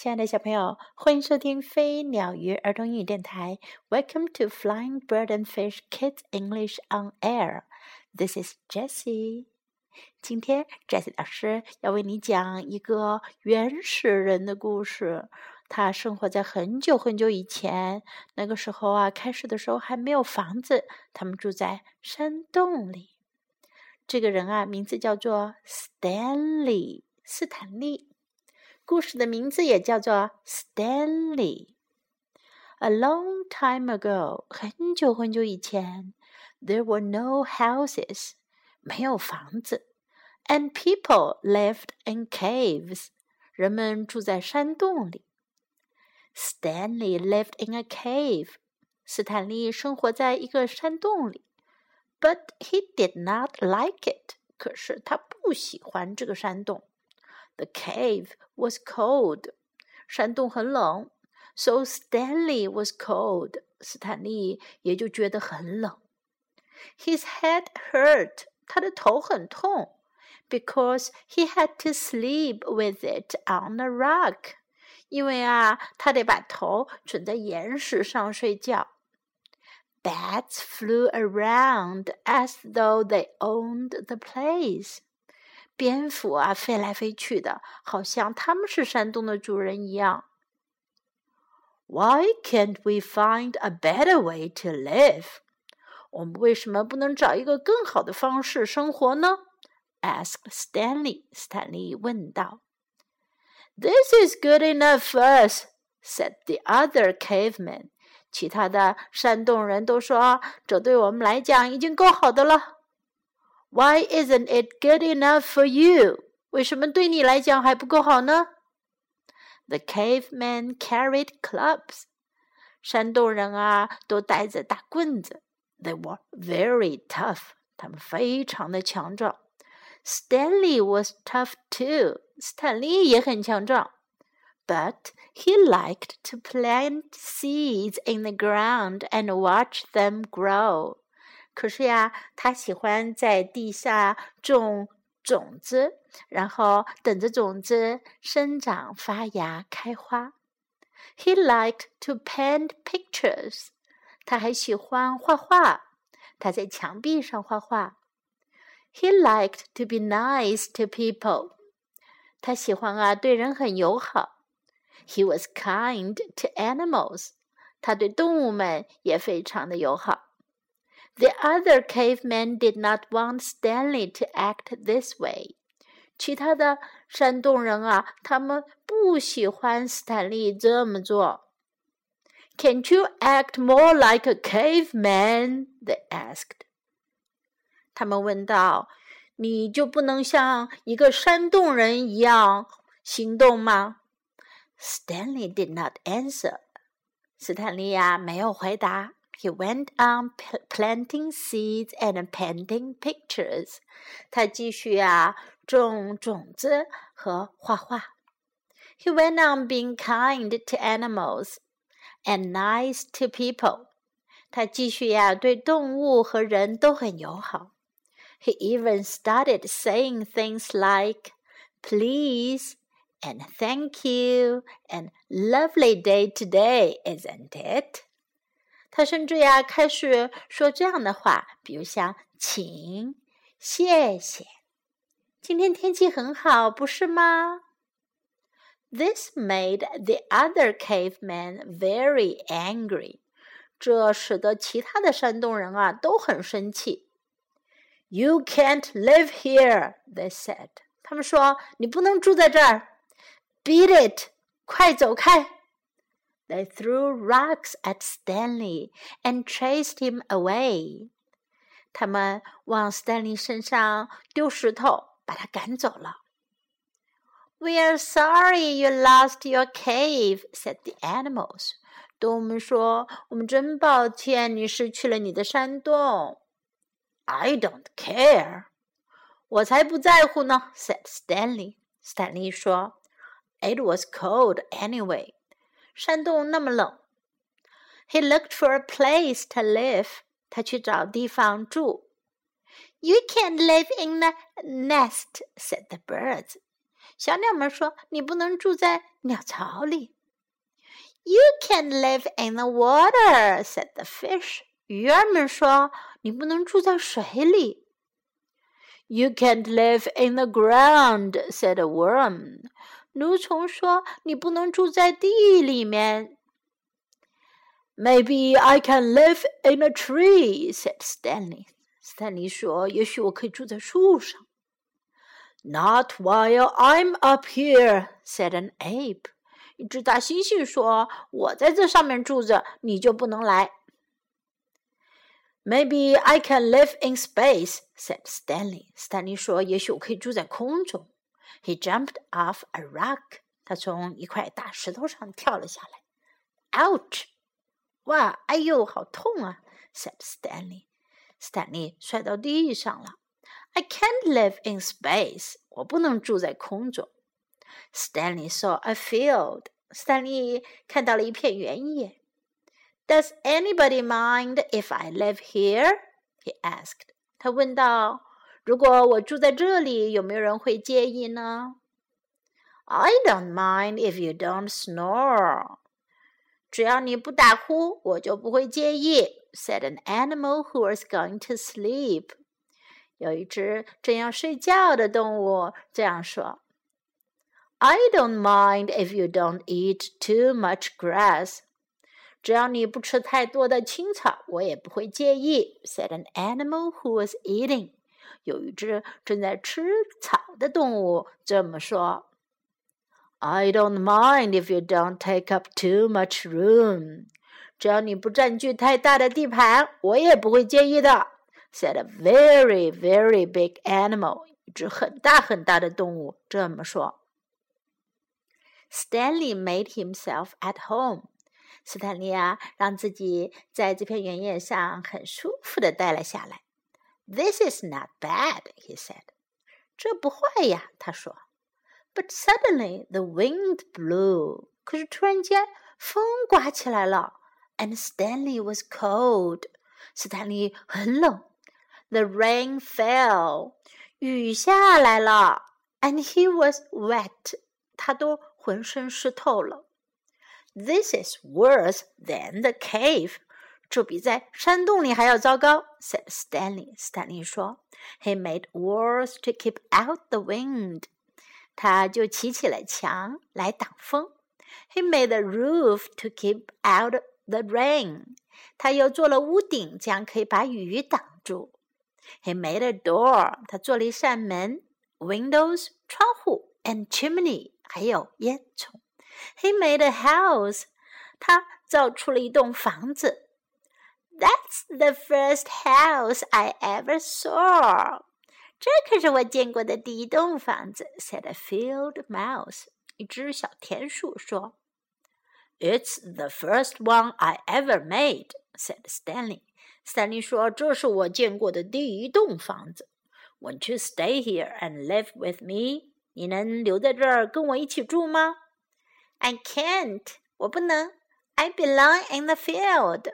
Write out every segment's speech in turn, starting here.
亲爱的小朋友，欢迎收听飞鸟鱼儿童英语电台。Welcome to Flying Bird and Fish Kids English on Air. This is Jessie. 今天，Jessie 老师要为你讲一个原始人的故事。他生活在很久很久以前，那个时候啊，开始的时候还没有房子，他们住在山洞里。这个人啊，名字叫做 Stanley，斯坦利。故事的名字也叫做 Stanley。A long time ago，很久很久以前，there were no houses，没有房子，and people lived in caves，人们住在山洞里。Stanley lived in a cave，斯坦利生活在一个山洞里，but he did not like it，可是他不喜欢这个山洞。 the cave was cold. 山洞很冷，so Stanley was cold. 斯坦利也就觉得很冷。His head hurt. 他的头很痛，because he had to sleep with it on a rock. 因为啊，他得把头枕在岩石上睡觉。Bats flew around as though they owned the place. 蝙蝠啊，飞来飞去的，好像他们是山洞的主人一样。Why can't we find a better way to live？我们为什么不能找一个更好的方式生活呢？asked Stanley。斯坦利问道。This is good enough for us," said the other cavemen。其他的山洞人都说：“这对我们来讲已经够好的了。” Why isn't it good enough for you？为什么对你来讲还不够好呢？The cavemen carried clubs。山洞人啊，都带着大棍子。They were very tough。他们非常的强壮。Stanley was tough too。斯坦利也很强壮。But he liked to plant seeds in the ground and watch them grow. 可是呀，他喜欢在地下种种子，然后等着种子生长、发芽、开花。He liked to paint pictures。他还喜欢画画，他在墙壁上画画。He liked to be nice to people。他喜欢啊，对人很友好。He was kind to animals。他对动物们也非常的友好。The other cavemen did not want Stanley to act this way. 其他的山洞人啊，他们不喜欢斯坦利这么做。Can't you act more like a caveman? They asked. 他们问道：“你就不能像一个山洞人一样行动吗？”Stanley did not answer. 斯坦利呀，没有回答。 he went on planting seeds and painting pictures. 他继续啊种种子和画画。He went on being kind to animals and nice to people. 他继续呀对动物和人都很友好。He even started saying things like "please" and "thank you" and "lovely day today, isn't it?" 他甚至呀开始说这样的话，比如像“请”“谢谢”。今天天气很好，不是吗？This made the other cavemen very angry。这使得其他的山洞人啊都很生气。You can't live here, they said。他们说你不能住在这儿。Beat it，快走开 ！They threw rocks at Stanley and chased him away. 他们往 Stanley 身上丢石头，把他赶走了。We are sorry you lost your cave," said the animals. 动物们说：“我们真抱歉，你失去了你的山洞。” I don't care. 我才不在乎呢，said Stanley. 斯坦利说：“It was cold anyway.” 山洞那么冷。He looked for a place to live. 他去找地方住。You can't live in a nest," said the birds. 小鸟们说：“你不能住在 鸟巢里。You can't live in the water," said the fish. 鱼儿们说：“你不能住在水里。” You can't live in the ground," said a worm. 蠕虫说：“你不能住在地里面。” Maybe I can live in a tree," said Stanley. 斯坦利说：“也许我可以住在树上。” Not while I'm up here," said an ape. 一只大猩猩说：“我在这上面住着，你就不能来。” Maybe I can live in space," said Stanley. 斯坦利说：“也许我可以住在空中。” He jumped off a rock. 他从一块大石头上跳了下来。Ouch! 哇，哎呦，好痛啊！said Stanley。斯坦利摔到地上了。I can't live in space. 我不能住在空中。Stanley saw a field. 斯坦利看到了一片原野。Does anybody mind if I live here? He asked. 他问道：“ 如果我住在这里，有没有人会介意呢？”I don't mind if you don't snore. 只要你不打呼，我就不会介意。Said an animal who was going to sleep. 有一只正要睡觉的动物这样说：“I don't mind if you don't eat too much grass.” 只要你不吃太多的青草，我也不会介意。Said an animal who was eating。 有一只正在吃草的动物这么说：“I don't mind if you don't take up too much room。只要你不占据太大的地盘，我也不会介意的。”Said a very, very big animal。一只很大很大的动物这么说。Stanley made himself at home。斯坦利啊，让自己在这片原野上很舒服的待了下来。This is not bad, he said. 这不坏呀，他说。But suddenly the wind blew. 可是突然间风刮起来了。And Stanley was cold. 斯坦利很冷。The rain fell. 雨下来了。And he was wet. 他都浑身湿透了。this is worse than the cave. 这比在山洞里还要糟糕，said Stanley. 斯坦利说：“He made walls to keep out the wind.” 他就砌起了墙来挡风。He made a roof to keep out the rain. 他又做了屋顶，这样可以把雨挡住。He made a door. 他做了一扇门，windows 窗户，and chimney 还有烟囱。he made a house. 他造出了一栋房子。 That's the first house I ever saw. 这可是我见过的第一栋房子。said a field mouse. 一只小田鼠说。It's the first one I ever made. said Stanley. 斯坦利说：“这是我见过的第一栋房子。”Won't you stay here and live with me? 你能留在这儿跟我一起住吗？I can't，我不能。I belong in the field，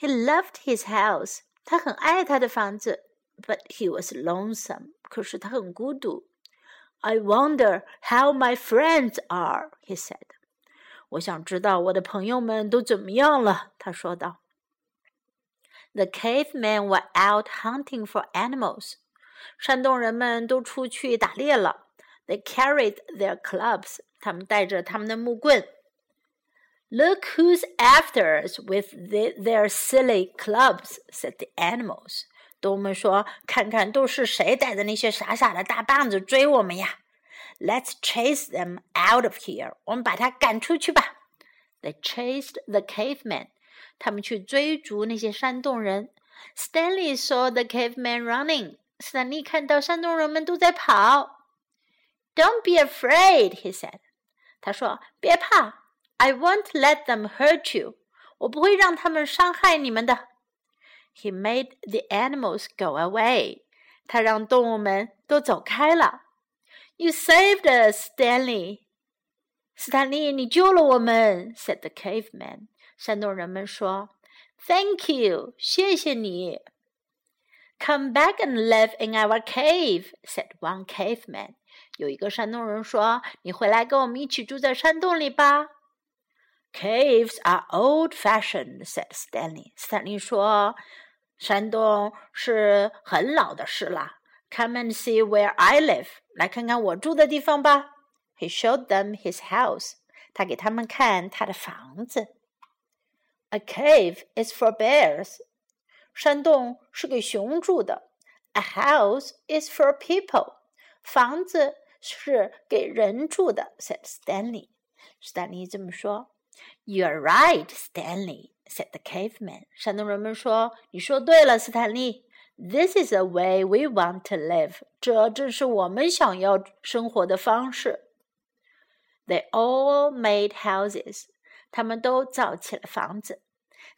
He loved his house，他很爱他的房子，but he was lonesome，可是他很孤独。I wonder how my friends are，he said。我想知道我的朋友们都怎么样了，他说道。The cavemen were out hunting for animals，山洞人们都出去打猎了。They carried their clubs，他们带着他们的木棍。 Look who's after us with the, their silly clubs," said the animals. 动物们说：“看看都是谁带的那些傻傻的大棒子追我们呀！”Let's chase them out of here. 我们把他赶出去吧。They chased the cavemen. 他们去追逐那些山洞人。Stanley saw the cavemen running. 斯坦利看到山洞人们都在跑。Don't be afraid, he said. 他说：“别怕 I won't let them hurt you. 我不会让他们伤害你们的。He made the animals go away. 他让动物们都走开了。You saved us, Stanley. 斯坦利，你救了我们，said the caveman。山洞人们说：“Thank you，谢谢你。” Come back and live in our cave," said one caveman. 有一个山洞人说：“你回来跟我们一起住在山洞里吧。” Caves are old-fashioned," said Stanley. 斯坦利说：“山洞是很老的事啦。” Come and see where I live. 来看看我住的地方吧。He showed them his house. 他给他们看他的房子。A cave is for bears. 山洞是给熊住的。A house is for people. 房子是给人住的。said Stanley. 斯坦利这么说。 You're right, Stanley. said the caveman. 山洞人们说：“你说对了，斯坦利。This is the way we want to live. 这正是我们想要生活的方式。” They all made houses. 他们都造起了房子。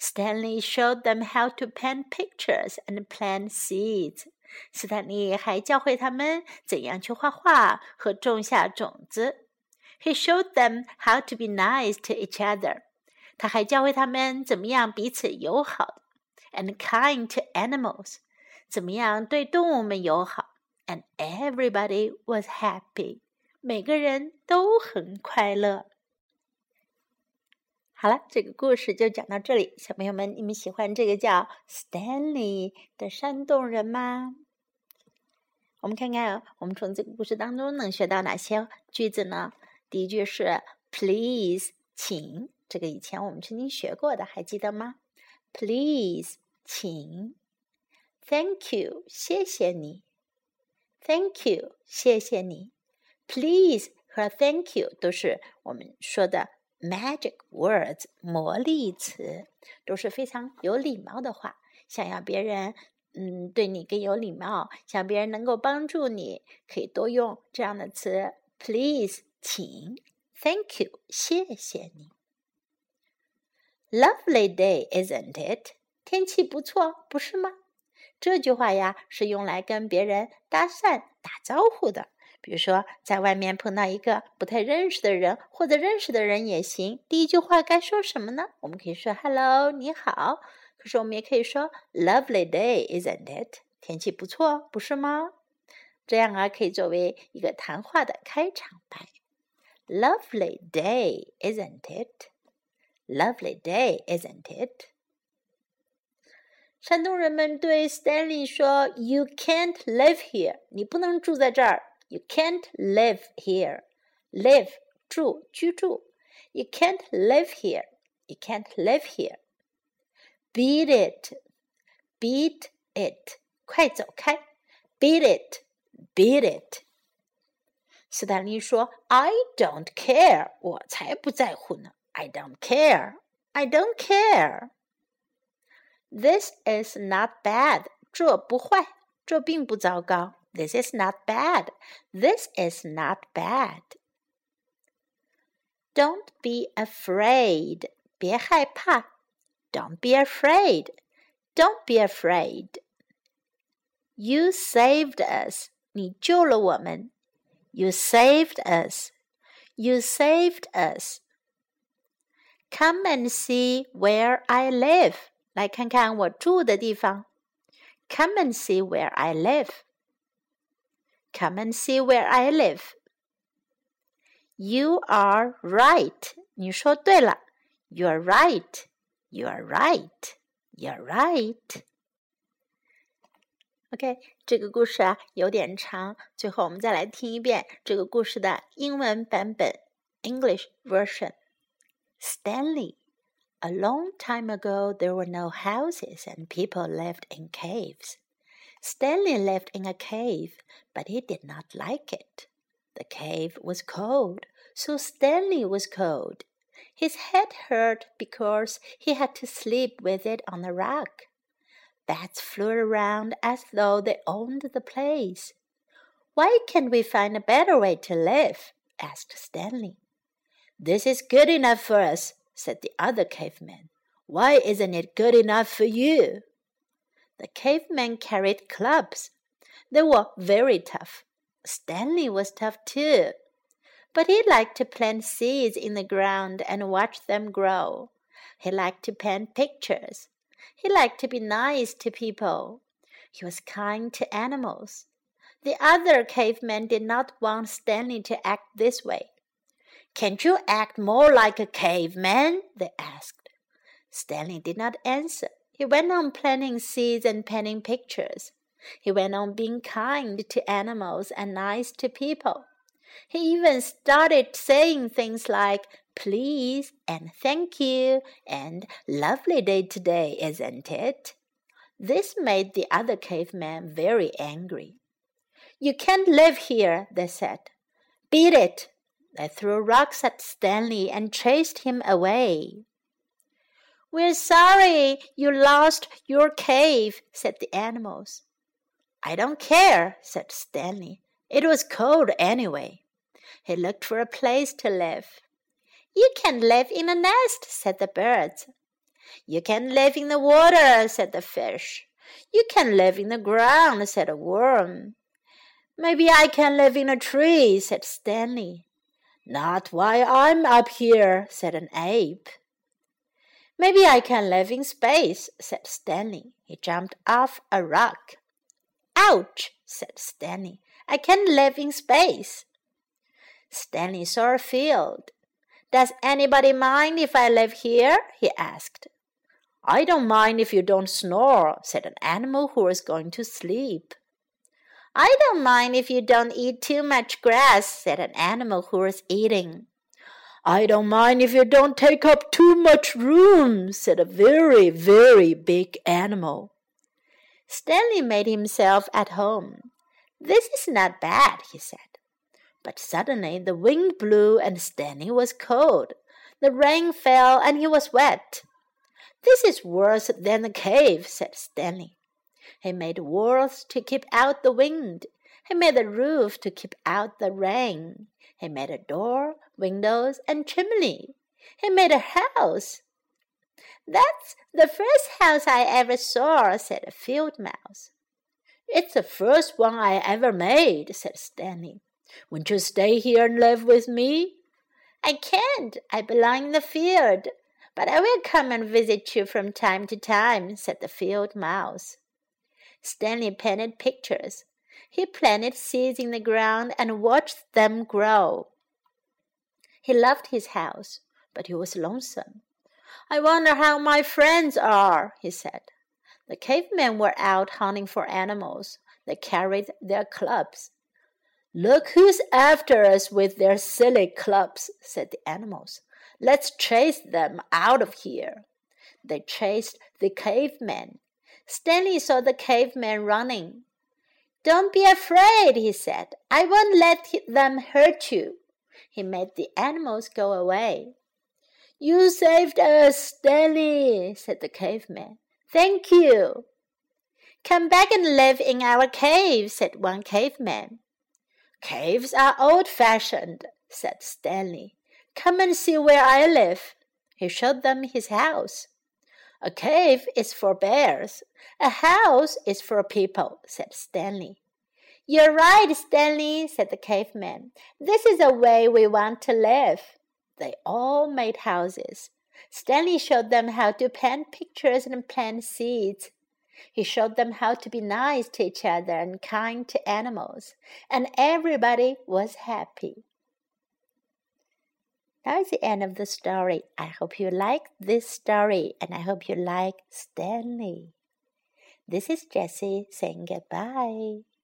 Stanley showed them how to paint pictures and plant seeds. 斯坦利还教会他们怎样去画画和种下种子。 He showed them how to be nice to each other. 他还教会他们怎么样彼此友好，and kind to animals，怎么样对动物们友好。And everybody was happy. 每个人都很快乐。好了，这个故事就讲到这里。小朋友们，你们喜欢这个叫 Stanley 的山洞人吗？我们看看，我们从这个故事当中能学到哪些句子呢？第一句是 Please，请。这个以前我们曾经学过的，还记得吗？Please，请。Thank you，谢谢你。Thank you，谢谢你。Please 和 Thank you 都是我们说的 magic words 魔力词，都是非常有礼貌的话。想要别人嗯对你更有礼貌，想别人能够帮助你，可以多用这样的词。Please，请。Thank you，谢谢你。Lovely day, isn't it？天气不错，不是吗？这句话呀是用来跟别人搭讪、打招呼的。比如说，在外面碰到一个不太认识的人，或者认识的人也行。第一句话该说什么呢？我们可以说 “Hello，你好”。可是我们也可以说 “Lovely day, isn't it？” 天气不错，不是吗？这样啊，可以作为一个谈话的开场白。“Lovely day, isn't it？”“Lovely day, isn't it？” 山东人们对 Stanley 说：“You can't live here，你不能住在这儿。” You can't live here. Live 住居住。You can't live here. You can't live here. Beat it. Beat it. 快走开。Beat it. Beat it. 斯坦利说：“I don't care，我才不在乎呢。I don't care. I don't care. This is not bad，这不坏，这并不糟糕。this is not bad. This is not bad. Don't be afraid. 别害怕. Don't be afraid. Don't be afraid. You saved us. 你救了我们. You saved us. You saved us. Come and see where I live. 来看看我住的地方. Come and see where I live. Come and see where I live. You are right. 你说对了。You're right. You're right. You're right. OK，这个故事啊有点长，最后我们再来听一遍这个故事的英文版本 （English version）。Stanley. A long time ago, there were no houses and people lived in caves. Stanley lived in a cave, but he did not like it. The cave was cold, so Stanley was cold. His head hurt because he had to sleep with it on the rug. Bats flew around as though they owned the place. Why can't we find a better way to live? asked Stanley. This is good enough for us, said the other caveman. Why isn't it good enough for you? The caveman carried clubs. They were very tough. Stanley was tough too. But he liked to plant seeds in the ground and watch them grow. He liked to paint pictures. He liked to be nice to people. He was kind to animals. The other cavemen did not want Stanley to act this way. Can't you act more like a caveman? they asked. Stanley did not answer. He went on planting seeds and painting pictures. He went on being kind to animals and nice to people. He even started saying things like please and thank you and lovely day today, isn't it? This made the other cavemen very angry. You can't live here, they said. Beat it! They threw rocks at Stanley and chased him away. We're sorry you lost your cave, said the animals. I don't care, said Stanley. It was cold anyway. He looked for a place to live. You can live in a nest, said the birds. You can live in the water, said the fish. You can live in the ground, said a worm. Maybe I can live in a tree, said Stanley. Not while I'm up here, said an ape. Maybe I can live in space, said Stanley. He jumped off a rock. Ouch, said Stanley. I can't live in space. Stanley saw a field. Does anybody mind if I live here? he asked. I don't mind if you don't snore, said an animal who was going to sleep. I don't mind if you don't eat too much grass, said an animal who was eating. I don't mind if you don't take up too much room, said a very, very big animal. Stanley made himself at home. This is not bad, he said. But suddenly the wind blew and Stanley was cold. The rain fell and he was wet. This is worse than the cave, said Stanley. He made walls to keep out the wind. He made a roof to keep out the rain. He made a door, windows, and chimney. He made a house. That's the first house I ever saw, said a field mouse. It's the first one I ever made, said Stanley. Won't you stay here and live with me? I can't. I belong in the field. But I will come and visit you from time to time, said the field mouse. Stanley painted pictures. He planted seeds in the ground and watched them grow. He loved his house, but he was lonesome. I wonder how my friends are, he said. The cavemen were out hunting for animals. They carried their clubs. Look who's after us with their silly clubs, said the animals. Let's chase them out of here. They chased the cavemen. Stanley saw the caveman running. Don't be afraid, he said. I won't let them hurt you. He made the animals go away. You saved us, Stanley, said the caveman. Thank you. Come back and live in our cave, said one caveman. Caves are old fashioned, said Stanley. Come and see where I live. He showed them his house. A cave is for bears. A house is for people, said Stanley. You're right, Stanley, said the caveman. This is the way we want to live. They all made houses. Stanley showed them how to paint pictures and plant seeds. He showed them how to be nice to each other and kind to animals, and everybody was happy. That is the end of the story. I hope you like this story and I hope you like Stanley. This is Jessie saying goodbye.